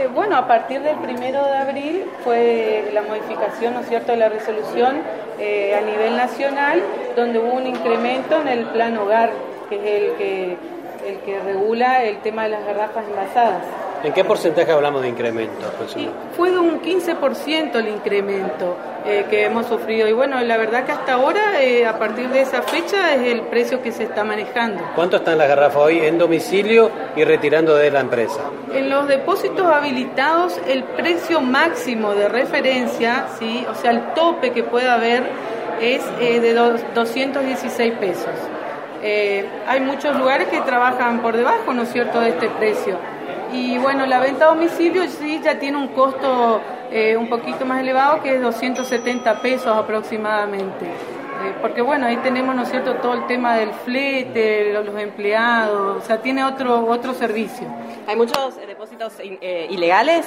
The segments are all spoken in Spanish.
Eh, bueno, a partir del primero de abril fue la modificación, ¿no es cierto?, de la resolución eh, a nivel nacional, donde hubo un incremento en el plan hogar, que es el que, el que regula el tema de las garrafas envasadas. ¿En qué porcentaje hablamos de incremento? Y fue de un 15% el incremento eh, que hemos sufrido. Y bueno, la verdad que hasta ahora, eh, a partir de esa fecha, es el precio que se está manejando. ¿Cuánto están las garrafas hoy en domicilio y retirando de la empresa? En los depósitos habilitados, el precio máximo de referencia, ¿sí? o sea, el tope que pueda haber, es eh, de 216 pesos. hay muchos lugares que trabajan por debajo, ¿no es cierto?, de este precio. Y bueno, la venta a domicilio sí ya tiene un costo eh, un poquito más elevado, que es 270 pesos aproximadamente. Eh, porque bueno, ahí tenemos, ¿no es cierto?, todo el tema del flete, los, empleados, o sea, tiene otro, otro servicio. ¿Hay muchos eh, depósitos ilegales?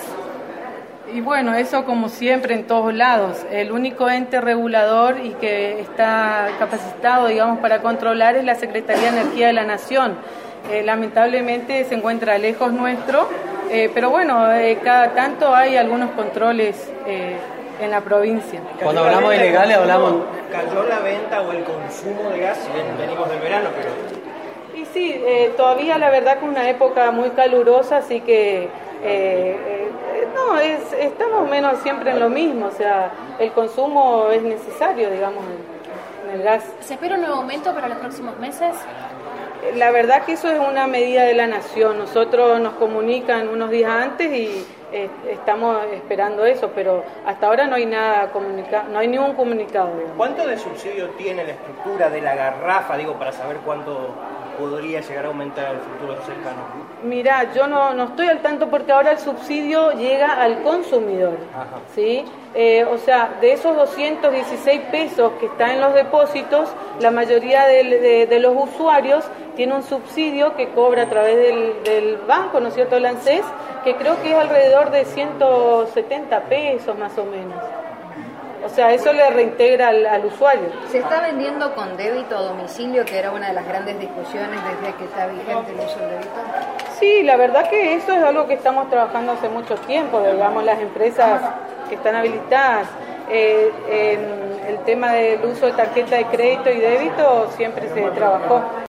Y bueno, eso como siempre en todos lados. El único ente regulador y que está capacitado, digamos, para controlar es la Secretaría de Energía de la Nación. Eh, lamentablemente se encuentra lejos nuestro, eh, pero bueno, eh, cada tanto hay algunos controles en la provincia. Cuando hablamos de ilegales hablamos... ¿Cayó la venta o el consumo de gas? Venimos del verano, pero... Y sí, todavía la verdad que es una época muy calurosa, así que... no, es, estamos menos siempre en lo mismo, o sea, el consumo es necesario, digamos, en el gas. ¿Se espera un nuevo aumento para los próximos meses? La verdad que eso es una medida de la nación. Nosotros nos comunican unos días antes y eh, estamos esperando eso, pero hasta ahora no hay nada comunicado, no hay ningún comunicado. ¿Cuánto de subsidio tiene la estructura de la garrafa, digo, para saber cuánto podría llegar a aumentar en el futuro cercano? Mira, yo no, no estoy al tanto porque ahora el subsidio llega al consumidor, ¿sí? Eh, o sea, de esos 216 pesos que están en los depósitos, la mayoría de, los usuarios tiene un subsidio que cobra a través del, banco, ¿no es cierto?, el ANSES, que creo que es alrededor de 170 pesos más o menos. O sea, eso le reintegra al, usuario. ¿Se está vendiendo con débito a domicilio, que era una de las grandes discusiones desde que está vigente el uso del débito? Sí, la verdad que eso es algo que estamos trabajando hace mucho tiempo, digamos, las empresas que están habilitadas. Eh, el tema del uso de tarjeta de crédito y débito siempre se trabajó.